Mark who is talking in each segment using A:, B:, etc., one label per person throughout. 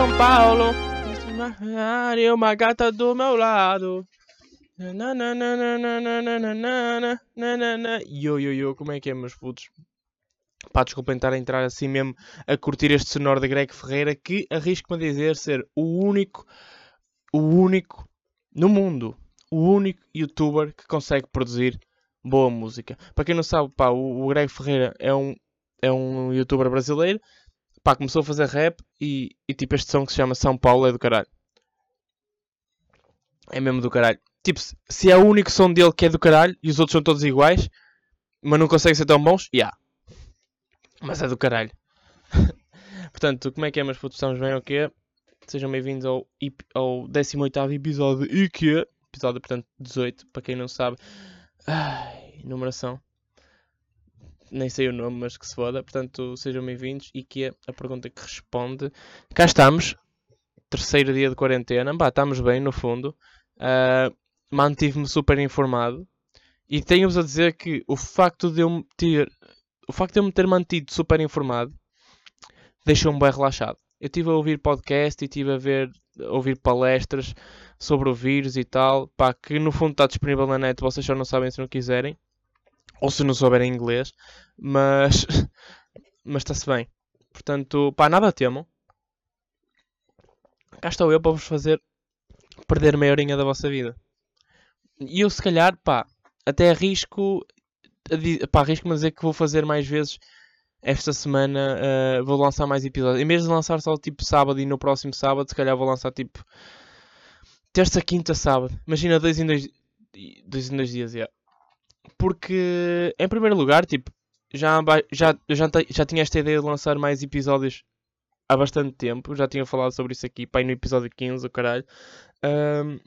A: São Paulo. E uma gata do meu lado. Yo, yo, yo, como é que é, meus putos? Pá, desculpem estar a entrar assim mesmo a curtir este sonoro de Greg Ferreira, que arrisco-me a dizer ser o único, o único no mundo, o único youtuber que consegue produzir boa música. Para quem não sabe, pá, o, o Greg Ferreira é um, é um youtuber brasileiro, pá, começou a fazer rap e, e tipo este som que se chama São Paulo é do caralho. É mesmo do caralho. Tipo, se é o único som dele que é do caralho e os outros são todos iguais, mas não conseguem ser tão bons, já. Yeah. Mas é do caralho. Portanto, como é que é, meus putos? Estamos bem ou quê? Sejam bem-vindos ao, ao 18 episódio e que Episódio, portanto, 18, para quem não sabe. Ai, numeração. Nem sei o nome, mas que se foda. Portanto, sejam bem-vindos. E que é a pergunta que responde. Cá estamos. Terceiro dia de quarentena. Bah, estamos bem, no fundo. Uh, Mantive-me super informado. E tenho-vos a dizer que o facto de eu me ter... O facto de eu me ter mantido super informado deixou-me bem relaxado. Eu estive a ouvir podcast e estive a ver, a ouvir palestras sobre o vírus e tal, pá, que no fundo está disponível na net, vocês só não sabem se não quiserem, ou se não souberem inglês, mas mas está-se bem. Portanto, pá, nada temam. Cá estou eu para vos fazer perder meia horinha da vossa vida. E eu se calhar, pá, até arrisco, pá, arrisco-me a dizer que vou fazer mais vezes esta semana uh, vou lançar mais episódios. Em vez de lançar só tipo sábado e no próximo sábado, se calhar vou lançar tipo terça, quinta, sábado. Imagina dois em dois, dois, em dois dias, yeah. Porque, em primeiro lugar, tipo, já, já, já, já tinha esta ideia de lançar mais episódios há bastante tempo. Já tinha falado sobre isso aqui, pai, no episódio 15, o caralho. Um,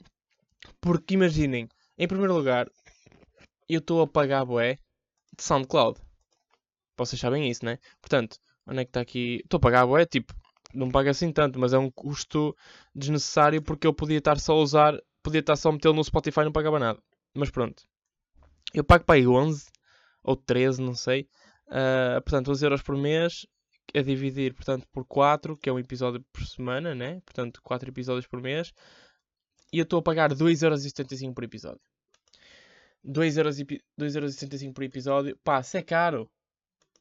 A: porque imaginem, em primeiro lugar, eu estou a pagar bué de SoundCloud. Vocês sabem isso, né? Portanto, onde é que está aqui? Estou a pagar bué, tipo, não paga assim tanto, mas é um custo desnecessário porque eu podia estar só a usar, podia estar só a metê-lo no Spotify e não pagava nada. Mas pronto. Eu pago para aí 11 ou 13, não sei. Uh, portanto, 11 euros por mês a dividir, portanto, por 4, que é um episódio por semana, né? Portanto, 4 episódios por mês. E eu estou a pagar 2,75€ por episódio. 2,75€ por episódio. Pá, se é caro.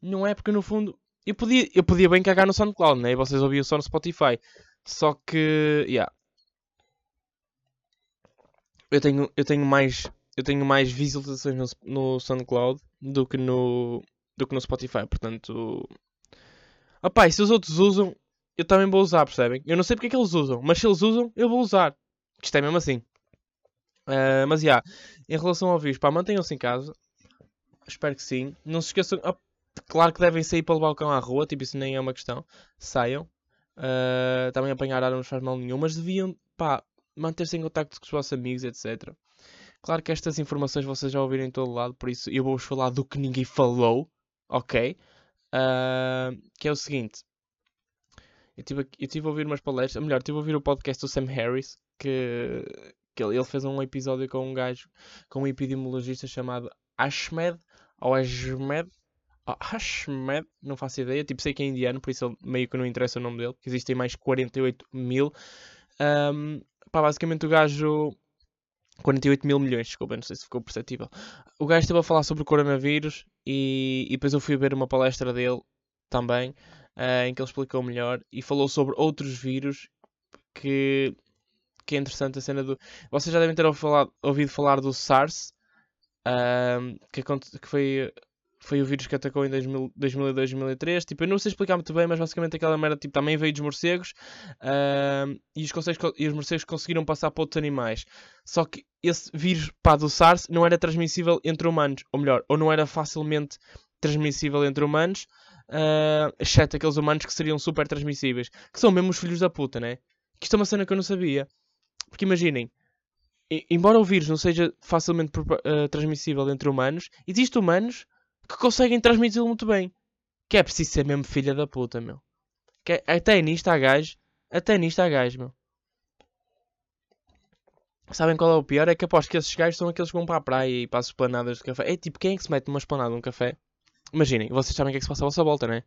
A: Não é porque no fundo eu podia, eu podia bem cagar no SoundCloud, né? E vocês ouviam só no Spotify. Só que, yeah. Eu tenho, eu tenho mais, eu tenho mais visualizações no, no SoundCloud do que no, do que no Spotify. Portanto, opá, se os outros usam, eu também vou usar, percebem? Eu não sei porque é que eles usam, mas se eles usam, eu vou usar. Isto é mesmo assim. Uh, mas, já, yeah, em relação ao vírus, pá, mantenham-se em casa. Espero que sim. Não se esqueçam. Claro que devem sair pelo balcão à rua, tipo, isso nem é uma questão. Saiam. Uh, também apanhar ar não faz mal nenhum, mas deviam, pá, manter-se em contacto com os vossos amigos, etc. Claro que estas informações vocês já ouviram em todo lado, por isso eu vou-vos falar do que ninguém falou, ok? Uh, que é o seguinte. Eu tive, eu tive a ouvir umas palestras, melhor, tive a ouvir o podcast do Sam Harris, que, que ele, ele fez um episódio com um gajo, com um epidemiologista chamado Ashmed, ou Ashmed, Oh, Hashmed, não faço ideia. Tipo, sei que é indiano, por isso meio que não interessa o nome dele. Que existem mais 48 mil. Um, pá, basicamente o gajo. 48 mil milhões, desculpa, não sei se ficou perceptível. O gajo esteve a falar sobre o coronavírus e, e depois eu fui ver uma palestra dele também, uh, em que ele explicou melhor e falou sobre outros vírus que, que é interessante a cena do. Vocês já devem ter ouvido falar, ouvido falar do SARS, uh, que, que foi foi o vírus que atacou em 2000, 2002, 2003. Tipo, eu não sei explicar muito bem, mas basicamente aquela merda tipo, também veio dos morcegos uh, e, os e os morcegos conseguiram passar para outros animais. Só que esse vírus pá, do SARS não era transmissível entre humanos, ou melhor, ou não era facilmente transmissível entre humanos, uh, exceto aqueles humanos que seriam super transmissíveis, que são mesmo os filhos da puta, né? Que isto é uma cena que eu não sabia. Porque imaginem, embora o vírus não seja facilmente uh, transmissível entre humanos, existem humanos que conseguem transmiti-lo muito bem. Que é preciso ser mesmo filha da puta, meu. Que é, até nisto há gajo. Até nisto há gajo, meu. Sabem qual é o pior? É que aposto que esses gajos são aqueles que vão para a praia e para as esplanadas de café. É tipo, quem é que se mete numa esplanada de um café? Imaginem, vocês sabem o que é que se passa à vossa volta, não é?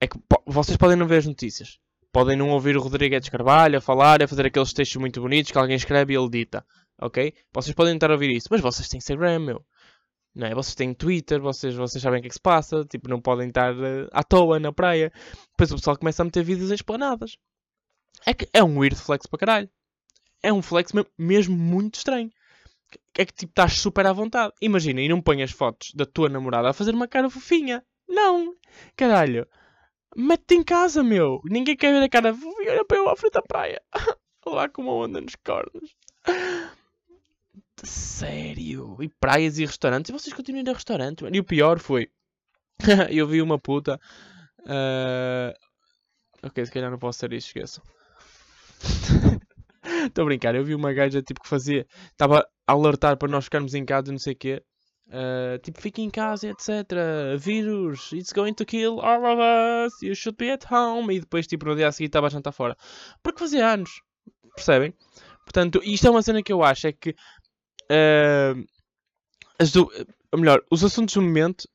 A: É que vocês podem não ver as notícias. Podem não ouvir o Rodrigues Carvalho a falar, a fazer aqueles textos muito bonitos que alguém escreve e ele dita. Ok? Vocês podem tentar ouvir isso. Mas vocês têm Instagram, meu. Não é? Vocês têm Twitter, vocês, vocês sabem o que é que se passa. Tipo, não podem estar uh, à toa na praia. Depois o pessoal começa a meter vídeos explanadas. É que é um weird flex para caralho. É um flex mesmo muito estranho. É que tipo, estás super à vontade. Imagina, e não pões fotos da tua namorada a fazer uma cara fofinha. Não! Caralho! Mete-te em casa, meu! Ninguém quer ver a cara fofinha. Para eu à frente da praia. Lá com uma onda nos cornos. Sério? E praias e restaurantes? E vocês continuam a ir a restaurantes? E o pior foi... eu vi uma puta... Uh... Ok, se calhar não posso ser isto, esqueçam. Estou a brincar, eu vi uma gaja tipo que fazia... Estava a alertar para nós ficarmos em casa, não sei o quê. Uh, tipo, fiquem em casa, etc. Vírus, it's going to kill all of us. You should be at home. E depois, tipo, no dia a seguir estava a jantar fora. Porque fazia anos. Percebem? Portanto, isto é uma cena que eu acho. É que. Uh, as do, ou melhor, os assuntos do momento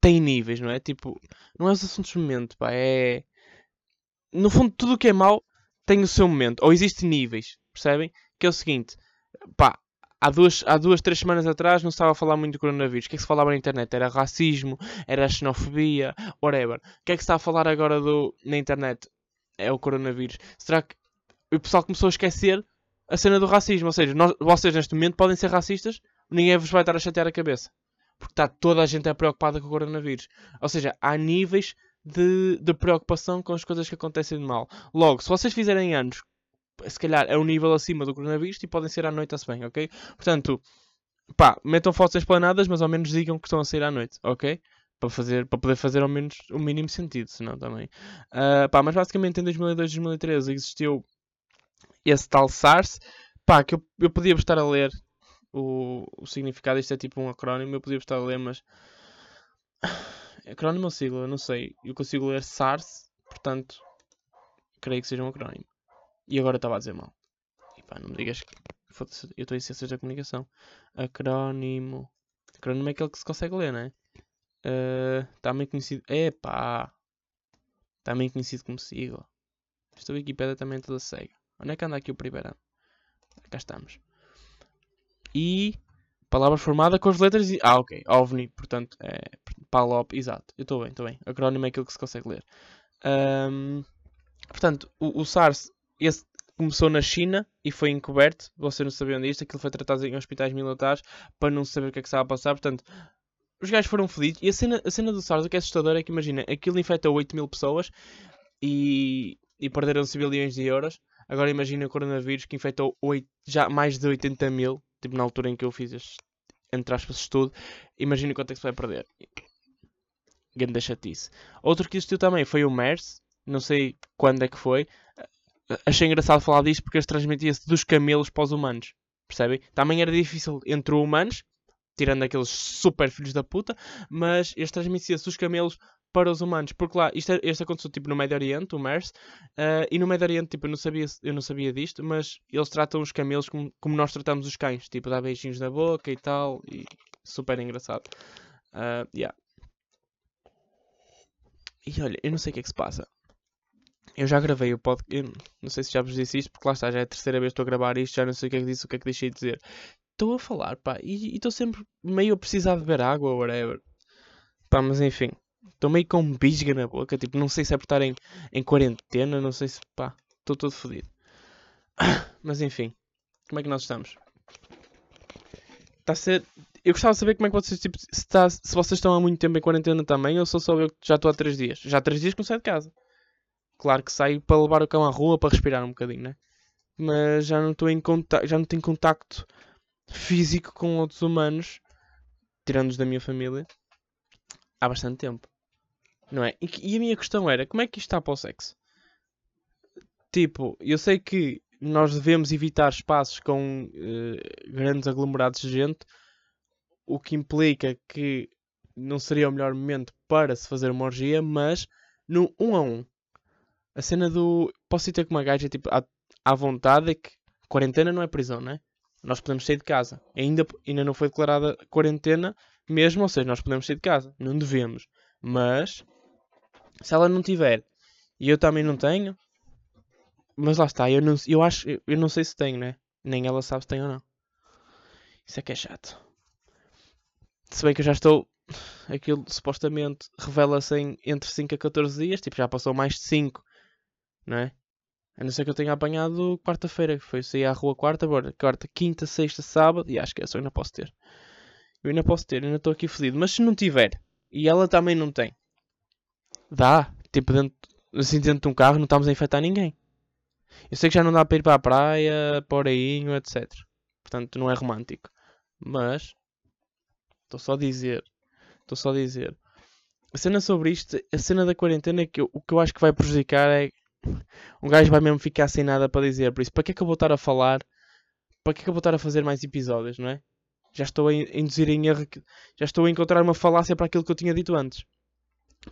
A: têm níveis, não é? Tipo, não é os assuntos do momento, pá. É. No fundo, tudo o que é mau tem o seu momento. Ou existem níveis. Percebem? Que é o seguinte. Pá, há duas, há duas, três semanas atrás não estava a falar muito do coronavírus. O que é que se falava na internet? Era racismo, era xenofobia, whatever. O que é que se está a falar agora do, na internet? É o coronavírus. Será que o pessoal começou a esquecer a cena do racismo? Ou seja, nós, vocês neste momento podem ser racistas, ninguém vos vai estar a chatear a cabeça. Porque está toda a gente é preocupada com o coronavírus. Ou seja, há níveis de, de preocupação com as coisas que acontecem de mal. Logo, se vocês fizerem anos se calhar é um nível acima do coronavírus e podem ser à noite a se bem, ok? Portanto, pá, metam fotos explanadas, mas ao menos digam que estão a sair à noite, ok? Para, fazer, para poder fazer ao menos o mínimo sentido, senão também. Uh, pá, mas basicamente em 2002, 2013 existiu esse tal SARS, pá, que eu, eu podia estar a ler o, o significado, isto é tipo um acrónimo, eu podia estar a ler, mas. Acrónimo ou sigla? Não sei. Eu consigo ler SARS, portanto, creio que seja um acrónimo. E agora estava a dizer mal. E pá, não me digas que. Eu estou em ciências da comunicação. Acrónimo. Acrónimo é aquele que se consegue ler, não é? Uh, também conhecido. Epá! Também conhecido como sigla. Esta Wikipedia também é toda cega. Onde é que anda aqui o primeiro ano? Cá estamos. E. Palavra formada com as letras. E... Ah, ok. OVNI, portanto, é. PALOP, exato. Eu estou bem, estou bem. Acrónimo é aquilo que se consegue ler. Um, portanto, o, o SARS esse começou na China e foi encoberto. Vocês não sabiam disto. Aquilo foi tratado em hospitais militares para não saber o que é que estava a passar. Portanto, os gajos foram fodidos. E a cena, a cena do SARS, o que é assustador é que imagina, aquilo infectou 8 mil pessoas e, e perderam-se bilhões de euros. Agora imagina o coronavírus que infectou 8, já mais de 80 mil. Tipo, na altura em que eu fiz este, entre aspas, estudo. Imagina quanto é que se vai perder. Grande chatice. Outro que existiu também foi o MERS. Não sei quando é que foi achei engraçado falar disto porque eles transmitia-se dos camelos para os humanos. Percebem? Também era difícil entre os humanos, tirando aqueles super filhos da puta, mas eles transmitiam-se dos camelos para os humanos. Porque lá, isto, isto aconteceu tipo no Médio Oriente, o MERS, uh, e no Médio Oriente, tipo, eu não sabia, eu não sabia disto, mas eles tratam os camelos como, como nós tratamos os cães, tipo, dá beijinhos na boca e tal, e super engraçado. Uh, yeah. E olha, eu não sei o que é que se passa. Eu já gravei o podcast. Não sei se já vos disse isto, porque lá está, já é a terceira vez que estou a gravar isto, já não sei o que é que disse, o que é que deixei de dizer. Estou a falar, pá, e estou sempre meio a precisar de beber água ou whatever. Pá, mas enfim. Estou meio com um bisga na boca, tipo, não sei se é por estar em, em quarentena, não sei se, pá, estou todo fodido. Mas enfim, como é que nós estamos? Está a ser. Eu gostava de saber como é que vocês, tipo, se, está, se vocês estão há muito tempo em quarentena também, ou sou só eu que já estou há 3 dias. Já há 3 dias que não saio de casa. Claro que saio para levar o cão à rua para respirar um bocadinho, né? Mas já não estou em já não tenho contacto físico com outros humanos, tirando-os da minha família, há bastante tempo. Não é? E, e a minha questão era, como é que isto está para o sexo? Tipo, eu sei que nós devemos evitar espaços com uh, grandes aglomerados de gente, o que implica que não seria o melhor momento para se fazer uma orgia, mas no um a um, a cena do. Posso ir ter com uma gaja tipo, à, à vontade é que quarentena não é prisão, não é? Nós podemos sair de casa. Ainda, ainda não foi declarada quarentena mesmo, ou seja, nós podemos sair de casa. Não devemos. Mas, se ela não tiver e eu também não tenho, mas lá está, eu não, eu acho, eu não sei se tenho, né? Nem ela sabe se tem ou não. Isso é que é chato. Se bem que eu já estou. Aquilo supostamente revela-se entre 5 a 14 dias, tipo, já passou mais de 5, não é? A não ser que eu tenha apanhado quarta-feira, que foi sair à rua quarta, quarta, quinta, sexta, sábado, e acho que essa eu ainda posso ter. Eu ainda posso ter, ainda estou aqui fodido. Mas se não tiver, e ela também não tem, dá, tipo, dentro, assim dentro de um carro, não estamos a infectar ninguém. Eu sei que já não dá para ir para a praia, para oreinho, etc. Portanto, não é romântico. Mas, estou só a dizer, estou só a dizer. A cena sobre isto, a cena da quarentena, que eu, o que eu acho que vai prejudicar é um gajo vai mesmo ficar sem nada para dizer. Por isso, para que é que eu vou estar a falar? Para que é que eu vou estar a fazer mais episódios, não é? Já estou a induzir em erro, já estou a encontrar uma falácia para aquilo que eu tinha dito antes.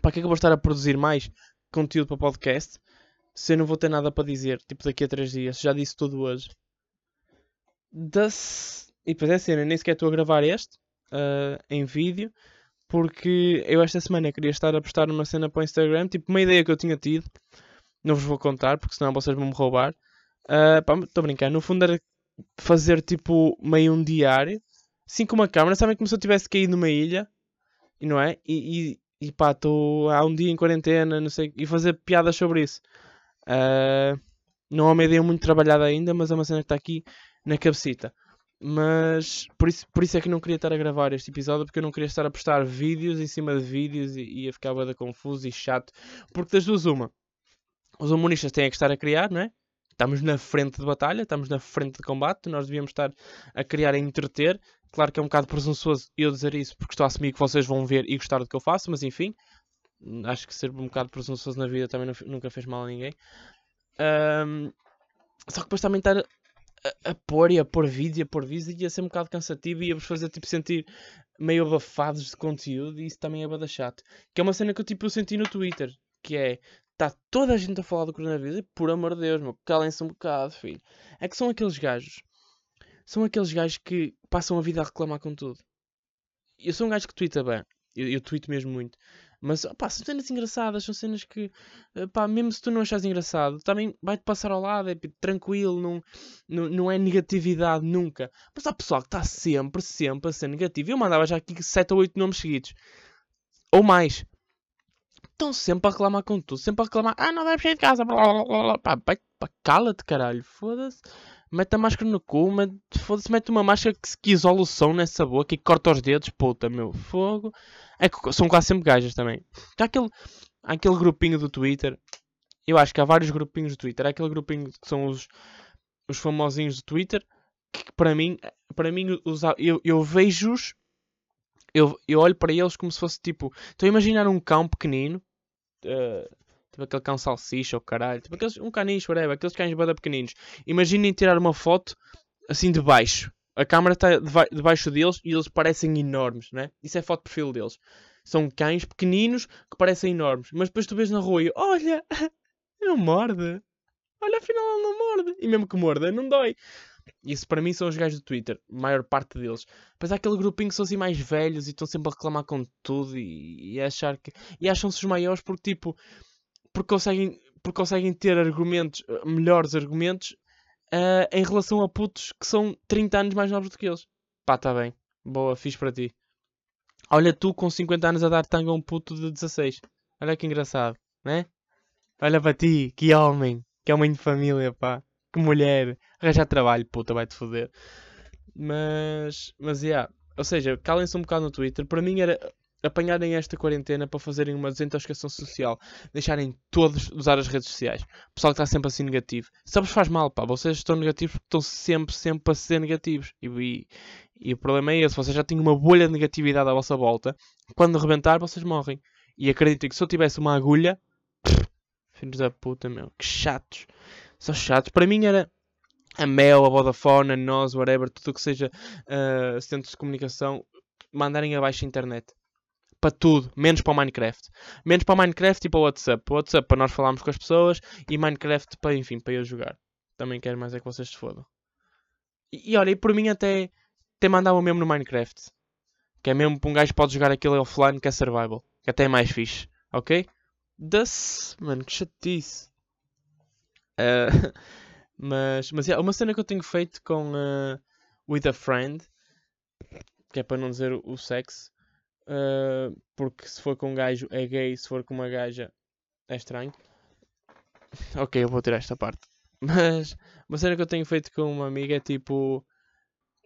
A: Para que é que eu vou estar a produzir mais conteúdo para podcast se eu não vou ter nada para dizer? Tipo, daqui a 3 dias. Já disse tudo hoje. Das... E depois é cena, nem sequer estou a gravar este uh, em vídeo porque eu esta semana queria estar a postar uma cena para o Instagram, tipo uma ideia que eu tinha tido. Não vos vou contar porque senão vocês vão me roubar. Estou uh, a brincar. No fundo era fazer tipo meio um diário, assim com uma câmera, sabem como se eu tivesse caído numa ilha, e não é? E, e, e pá, estou há um dia em quarentena, não sei, e fazer piadas sobre isso. Uh, não é uma ideia muito trabalhada ainda, mas é uma cena que está aqui na cabecita. Mas por isso, por isso é que não queria estar a gravar este episódio, porque eu não queria estar a postar vídeos em cima de vídeos e ia ficar bada confuso e chato. Porque das duas, uma, os humoristas têm que estar a criar, não é? Estamos na frente de batalha, estamos na frente de combate, nós devíamos estar a criar e entreter. Claro que é um bocado presunçoso eu dizer isso, porque estou a assumir que vocês vão ver e gostar do que eu faço, mas enfim, acho que ser um bocado presunçoso na vida também nunca fez mal a ninguém. Um, só que depois também estar a, a, pôr e a pôr vídeo e a pôr vídeo ia ser um bocado cansativo e ia-vos fazer tipo sentir meio abafados de conteúdo e isso também é bada chato. Que é uma cena que eu tipo eu senti no Twitter, que é está toda a gente a falar do coronavírus e por amor de Deus, meu, calem-se um bocado, filho. É que são aqueles gajos, são aqueles gajos que passam a vida a reclamar com tudo. Eu sou um gajo que twitta bem, eu, eu mesmo muito. Mas, pá, são cenas engraçadas, são cenas que, pá, mesmo se tu não achas engraçado, também vai-te passar ao lado, é tranquilo, não, não, não é negatividade nunca. Mas há pessoal que está sempre, sempre a ser negativo. Eu mandava já aqui 7 ou 8 nomes seguidos. Ou mais. Estão sempre a reclamar com tudo, sempre a reclamar, ah, não deve sair de casa, blá blá blá blá. Pá, pá cala-te, caralho, foda-se. Mete a máscara no cu, mete, foda-se, mete uma máscara que, que isola o som nessa boca e corta os dedos, puta, meu, fogo. É que são quase sempre gajas também. Há aquele, há aquele grupinho do Twitter, eu acho que há vários grupinhos do Twitter, há aquele grupinho que são os, os famosinhos do Twitter, que para mim, para mim os, eu, eu vejo-os eu, eu olho para eles como se fosse tipo. Estou a imaginar um cão pequenino. Uh, tipo aquele cão salsicha ou caralho. Tipo aqueles, um caniche, whatever. Aqueles cães bada pequeninos. Imaginem tirar uma foto assim de baixo. A câmera está debaixo deles e eles parecem enormes, né? Isso é foto de perfil deles. São cães pequeninos que parecem enormes. Mas depois tu vês na rua e olha, não morde. Olha, afinal ele não morde. E mesmo que morda, não dói. Isso para mim são os gajos do Twitter, a maior parte deles. Mas há aquele grupinho que são assim mais velhos e estão sempre a reclamar com tudo e, e achar que. E acham-se os maiores porque tipo. Porque conseguem, porque conseguem ter argumentos, eh, melhores argumentos, uh, em relação a putos que são 30 anos mais novos do que eles. Pá, tá bem. Boa, fiz para ti. Olha tu com 50 anos a dar tanga a um puto de 16. Olha que engraçado, né? Olha para ti, que homem, que homem de família, pá que mulher, arranjar trabalho, puta, vai-te foder. Mas, mas, yeah. Ou seja, calem-se um bocado no Twitter. Para mim era apanharem esta quarentena para fazerem uma desintoxicação social, deixarem todos usar as redes sociais. O pessoal que está sempre assim negativo. Sabes, faz mal, pá. Vocês estão negativos porque estão sempre, sempre a ser negativos. E, e, e o problema é esse. Vocês já têm uma bolha de negatividade à vossa volta. Quando rebentar, vocês morrem. E acreditem que se eu tivesse uma agulha, filhos da puta, meu, que chatos são chatos. Para mim era a Mel, a Vodafone, a nós, whatever, tudo que seja uh, centros de comunicação, mandarem abaixo a internet. Para tudo, menos para o Minecraft. Menos para o Minecraft e para o WhatsApp. O WhatsApp para nós falarmos com as pessoas e Minecraft para, enfim, para eu jogar. Também quero mais é que vocês se fodam. E, e olha, e por mim até, até mandavam mesmo no Minecraft. Que é mesmo para um gajo pode jogar aquilo offline que é survival. Que até é mais fixe. Ok? Das, mano, que chatice. Uh, mas, mas yeah, uma cena que eu tenho feito com uh, With a Friend, que é para não dizer o sexo, uh, porque se for com um gajo é gay, se for com uma gaja é estranho. ok, eu vou tirar esta parte. Mas uma cena que eu tenho feito com uma amiga é tipo.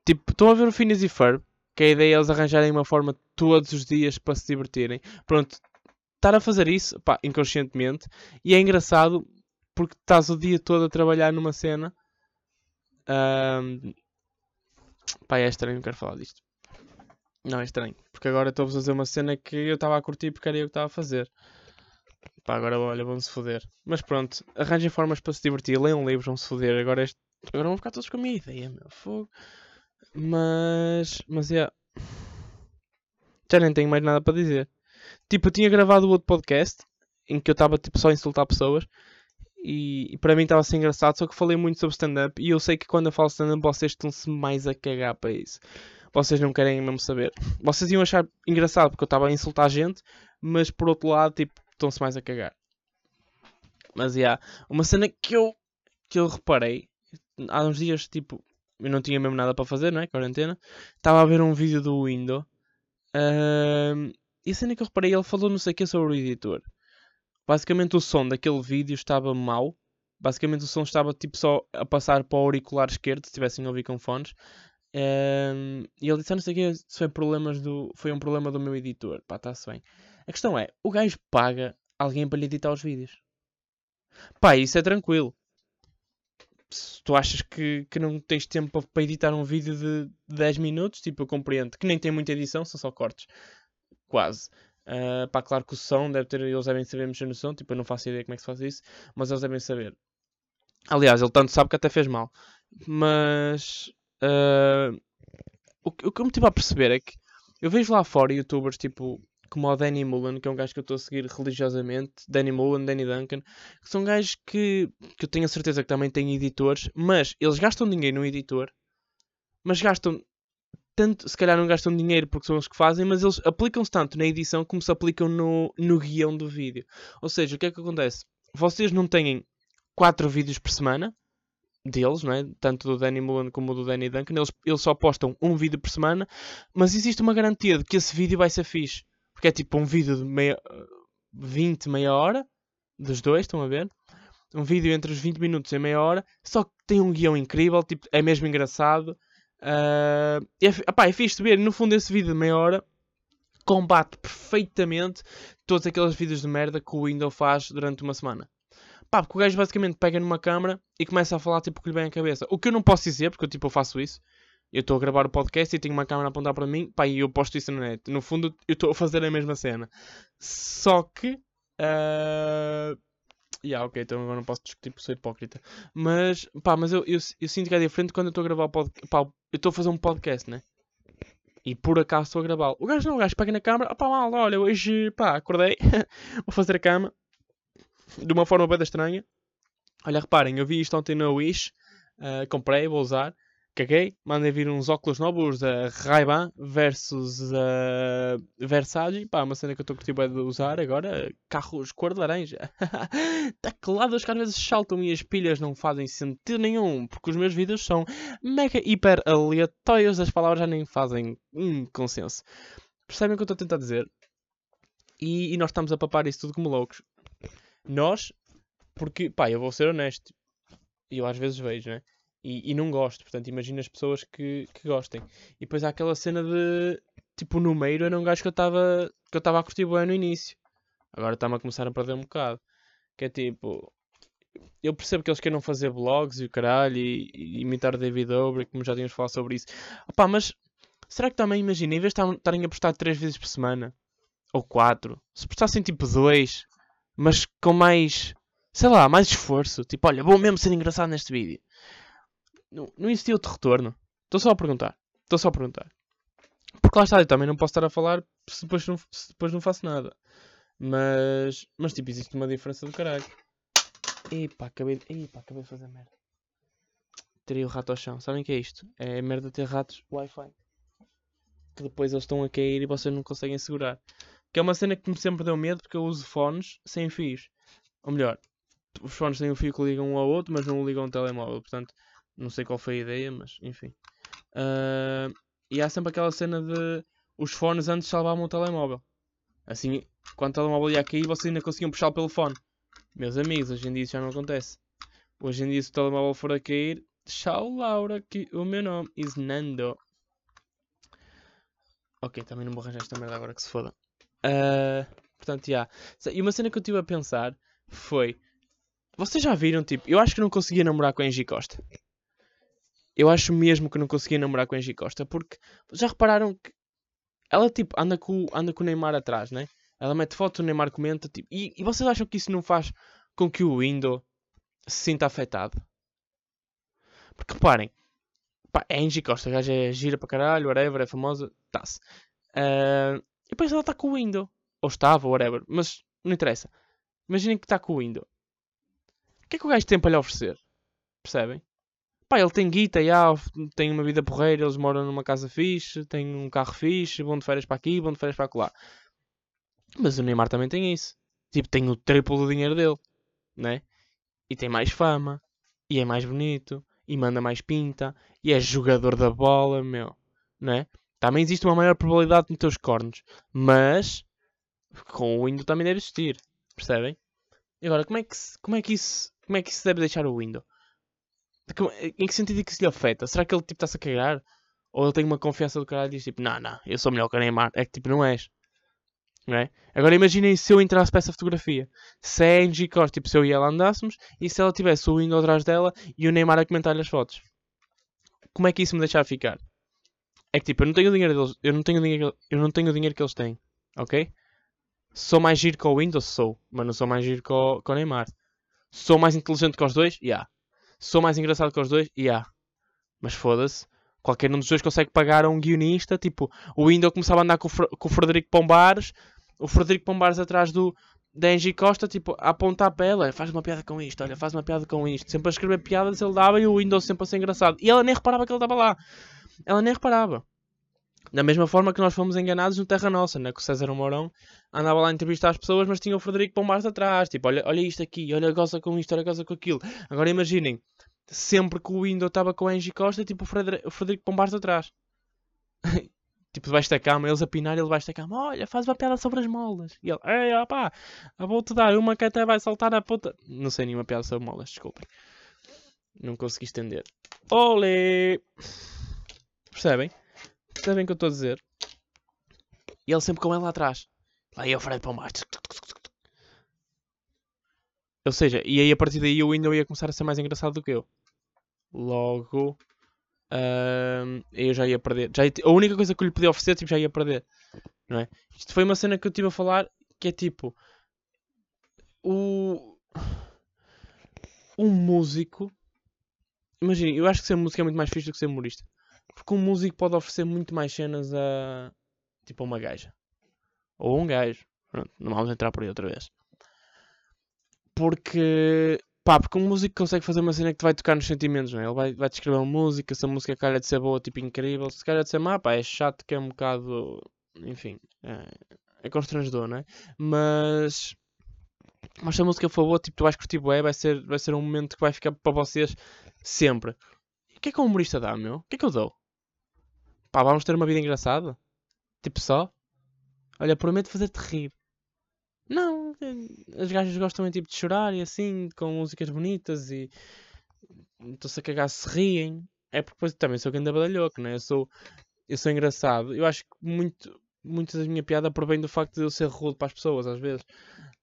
A: Tipo, estão a ver o Phineas e Ferb? Que a ideia é eles arranjarem uma forma todos os dias para se divertirem. Pronto, estar a fazer isso, pá, inconscientemente. E é engraçado porque estás o dia todo a trabalhar numa cena. Um, pá, é estranho, não quero falar disto. Não, é estranho. Porque agora estou a fazer uma cena que eu estava a curtir porque era eu que estava a fazer. Pá, agora olha, vão-se foder. Mas pronto, arranjem formas para se divertir, leiam livros, vão-se foder. Agora, este... agora vão ficar todos com a minha ideia, meu fogo. Mas, mas é. Já nem tenho mais nada para dizer. Tipo, eu tinha gravado outro podcast em que eu estava tipo, só a insultar pessoas e, e para mim estava a ser engraçado, só que falei muito sobre stand-up e eu sei que quando eu falo stand-up vocês estão-se mais a cagar para isso. Vocês não querem mesmo saber. Vocês iam achar engraçado porque eu estava a insultar a gente, mas por outro lado, tipo, estão-se mais a cagar. Mas, yeah, uma cena que eu, que eu reparei, há uns dias, tipo, eu não tinha mesmo nada para fazer, não é? Quarentena. Estava a ver um vídeo do Windows. Uh, e a cena que eu reparei, ele falou não sei o que sobre o editor. Basicamente o som daquele vídeo estava mau. Basicamente o som estava tipo só a passar para o auricular esquerdo, se tivessem a ouvir com fones. Um, e ele disse, ah, não sei o que, foi, problemas do, foi um problema do meu editor. Pá, está-se bem. A questão é, o gajo paga alguém para lhe editar os vídeos. Pá, isso é tranquilo. Se tu achas que, que não tens tempo para editar um vídeo de 10 minutos, tipo, eu compreendo. Que nem tem muita edição, são só cortes. Quase. Uh, pá, claro que o som deve ter, eles devem saber mexer no som, tipo, eu não faço ideia como é que se faz isso, mas eles devem saber. Aliás, ele tanto sabe que até fez mal. Mas uh, o, o que eu me tive a perceber é que eu vejo lá fora youtubers tipo como o Danny Mullen, que é um gajo que eu estou a seguir religiosamente, Danny Mullen, Danny Duncan, que são gajos que, que eu tenho a certeza que também têm editores, mas eles gastam dinheiro no editor, mas gastam tanto, se calhar não gastam dinheiro porque são os que fazem, mas eles aplicam-se tanto na edição como se aplicam no, no guião do vídeo. Ou seja, o que é que acontece? Vocês não têm 4 vídeos por semana deles, não é? tanto do Danny Mullen como do Danny Duncan, eles, eles só postam um vídeo por semana, mas existe uma garantia de que esse vídeo vai ser fixe. Porque é tipo um vídeo de meia, 20, meia hora, dos dois, estão a ver? Um vídeo entre os 20 minutos e meia hora, só que tem um guião incrível, tipo, é mesmo engraçado. Uh, é, opá, é fixe de ver, no fundo esse vídeo de meia hora combate perfeitamente todos aqueles vídeos de merda que o Windows faz durante uma semana. Pá, porque o gajo basicamente pega numa câmera e começa a falar tipo que lhe vem a cabeça. O que eu não posso dizer, porque eu tipo eu faço isso, eu estou a gravar o podcast e tenho uma câmera a apontar para mim, pá, e eu posto isso na net. No fundo, eu estou a fazer a mesma cena. Só que. Uh... Yeah, ok, então agora não posso discutir por ser hipócrita. Mas, pá, mas eu, eu, eu sinto que é diferente quando eu estou a gravar o podcast. Eu estou a fazer um podcast, né? E por acaso estou a gravá-lo. O gajo não, o gajo pega na câmera, pá, mal, olha, hoje, pá, acordei, vou fazer a cama. De uma forma bem estranha. Olha, reparem, eu vi isto ontem na Wish, uh, comprei, vou usar caguei, mandei vir uns óculos novos da Ray-Ban versus a Versace, pá, uma cena que eu estou curtindo de usar agora, carros cor de laranja. Teclados que às vezes saltam e as pilhas não fazem sentido nenhum, porque os meus vídeos são mega hiper aleatórios, as palavras já nem fazem um consenso. Percebem o que eu estou a tentar dizer? E, e nós estamos a papar isso tudo como loucos. Nós, porque, pá, eu vou ser honesto, e eu às vezes vejo, né? E, e não gosto, portanto, imagina as pessoas que, que gostem. E depois há aquela cena de tipo, no meio era um gajo que eu estava que eu estava a curtir bem no início. Agora está-me a começar a perder um bocado. Que é tipo, eu percebo que eles queiram fazer vlogs e o caralho e, e imitar David Dobrik, como já tínhamos falado sobre isso. Opá, mas será que também imagina, em vez de estarem a postar 3 vezes por semana ou 4, se postassem tipo 2, mas com mais, sei lá, mais esforço, tipo, olha, vou mesmo ser engraçado neste vídeo não, não existia outro retorno. Estou só a perguntar. Estou só a perguntar. Porque lá está, eu também não posso estar a falar se depois não, se depois não faço nada. Mas, mas tipo, existe uma diferença do caralho. Epá, acabei de, epá, acabei de fazer merda. Teria o rato ao chão. Sabem o que é isto? É merda ter ratos Wi-Fi. Que depois eles estão a cair e vocês não conseguem segurar. Que é uma cena que me sempre deu medo porque eu uso fones sem fios. Ou melhor, os fones têm um fio que ligam um ao outro, mas não ligam um telemóvel. Portanto, não sei qual foi a ideia, mas enfim. Uh, e há sempre aquela cena de os fones antes salvavam o telemóvel. Assim, quando o telemóvel ia cair, vocês ainda conseguiam puxar pelo fone. Meus amigos, hoje em dia isso já não acontece. Hoje em dia, se o telemóvel for a cair, tchau Laura, que o meu nome é Nando. Ok, também não vou arranjar esta merda agora que se foda. Uh, portanto, já. Yeah. E uma cena que eu estive a pensar foi. Vocês já viram, tipo, eu acho que não conseguia namorar com a Angie Costa. Eu acho mesmo que não conseguia namorar com a Angie Costa, porque já repararam que ela, tipo, anda com, anda com o Neymar atrás, né? Ela mete foto, o Neymar comenta, tipo, e, e vocês acham que isso não faz com que o Windows se sinta afetado? Porque reparem, pá, é Angie Costa, gaja é gira para caralho, whatever, é famosa, tá-se. Uh, e depois ela está com o Windows, ou estava, whatever, mas não interessa. Imaginem que está com o Windows. O que é que o gajo tem para lhe oferecer? Percebem? Pá, ele tem guita, já, tem uma vida porreira, eles moram numa casa fixe, tem um carro fixe, vão de férias para aqui, vão de férias para lá. Mas o Neymar também tem isso. Tipo, tem o triplo do dinheiro dele, né? E tem mais fama, e é mais bonito, e manda mais pinta, e é jogador da bola, meu, né? Também existe uma maior probabilidade de meter os cornos, mas com o Windows também deve existir, percebem? E agora, como é que, como é que isso, como é que isso deve deixar o Windows? Em que sentido é que isso lhe afeta? Será que ele tipo está-se a cagar? Ou ele tem uma confiança do caralho e diz tipo, não, não, eu sou melhor que o Neymar. É que tipo, não és. Não é? Agora imaginem se eu entrasse para essa fotografia. Se é em G-Core, tipo, se eu e ela andássemos e se ela tivesse o Windows atrás dela e o Neymar a comentar-lhe as fotos. Como é que isso me deixava ficar? É que tipo, eu não tenho o dinheiro deles, eu não tenho dinheiro, eu não tenho o dinheiro que eles têm. Ok? Sou mais giro com o Windows? Sou. Mas não sou mais giro com, com o Neymar. Sou mais inteligente que os dois? Ya. Yeah. Sou mais engraçado que os dois? Ya. Yeah. Mas foda-se. Qualquer um dos dois consegue pagar a um guionista. Tipo, o Windows começava a andar com o, com o Frederico Pombares. O Frederico Pombares atrás do, da Angie Costa, tipo, a apontar para ela, faz uma piada com isto, olha, faz uma piada com isto. Sempre a escrever piadas ele dava e o Windows sempre a ser engraçado. E ela nem reparava que ele estava lá. Ela nem reparava. Da mesma forma que nós fomos enganados no Terra Nossa, né? Que o César Mourão andava lá a entrevistar as pessoas, mas tinha o Frederico Pombares atrás. Tipo, olha, olha isto aqui, olha, goza com isto, olha, goza com aquilo. Agora imaginem, sempre que o Windows estava com a Angie Costa, tipo o Frederico, o Frederico Pombares atrás. tipo, debaixo da cama, eles a pinar, ele debaixo da cama, olha, faz uma piada sobre as molas. E ele, ei, opá, vou-te dar uma que até vai saltar a puta. Não sei nenhuma piada sobre molas, desculpem. Não consegui estender. Olé! Percebem? Percebem o que eu estou a dizer? E ele sempre com ela atrás. Lá ia o Fred Pombares. Ou seja, e aí a partir daí o Windows ia começar a ser mais engraçado do que eu. Logo, uh, eu já ia perder. Já ia, a única coisa que eu lhe podia oferecer, tipo, já ia perder. Não é? Isto foi uma cena que eu estive a falar que é tipo. O. Um músico. Imagina, eu acho que ser músico é muito mais fixe do que ser humorista. Porque um músico pode oferecer muito mais cenas a. Tipo, a uma gaja. Ou a um gajo. Pronto, não vamos entrar por aí outra vez. Porque Pá, porque um músico consegue fazer uma cena que te vai tocar nos sentimentos, não é? Ele vai, vai escrever uma música, se a música calha de ser boa, tipo incrível, se calhar de ser má, pá, é chato que é um bocado. Enfim, é, é constrangedor, não é? Mas. Mas se a música for boa, tipo, tu vais curtir bué, vai ser, vai ser um momento que vai ficar para vocês sempre. O que é que um humorista dá, meu? O que é que eu dou? Pá, vamos ter uma vida engraçada? Tipo só? Olha, prometo fazer-te rir. Não, as gajas gostam tipo, de chorar e assim, com músicas bonitas e estão-se a cagar se riem. É porque depois também sou ganda badalhoco, né? Eu sou, eu sou engraçado. Eu acho que muito, muito da minha piada provém do facto de eu ser rude para as pessoas, às vezes.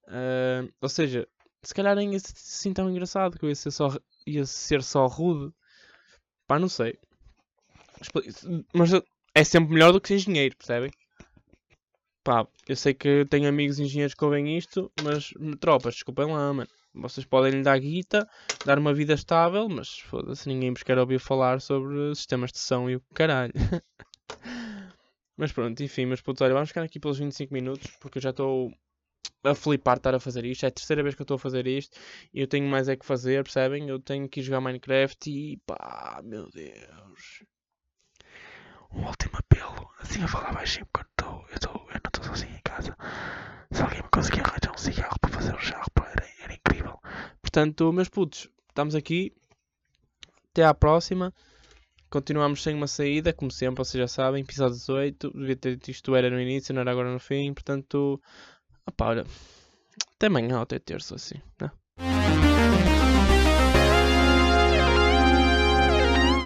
A: Uh, ou seja, se calhar nem assim tão engraçado que eu ia ser só, ia ser só rude. Pá, não sei. Mas é sempre melhor do que ser engenheiro, percebem? Pá, eu sei que tenho amigos engenheiros que ouvem isto, mas tropas, desculpem lá, mano. Vocês podem lhe dar guita, dar uma vida estável, mas foda-se, ninguém vos quer ouvir falar sobre sistemas de som e o caralho. mas pronto, enfim, mas putz, olha, vamos ficar aqui pelos 25 minutos, porque eu já estou a flipar estar a fazer isto. É a terceira vez que eu estou a fazer isto e eu tenho mais é que fazer, percebem? Eu tenho que ir jogar Minecraft e pá, meu Deus. Um último apelo, assim eu falar baixinho porque eu, estou, eu não estou sozinho em casa. Se alguém me conseguir arranjar um cigarro para fazer um charro, era, era incrível. Portanto, meus putos, estamos aqui. Até à próxima. Continuamos sem uma saída, como sempre, vocês já sabem. Episódio 18. Devia ter dito isto era no início, não era agora no fim. Portanto, opá, olha. Até amanhã até terça, assim. Né?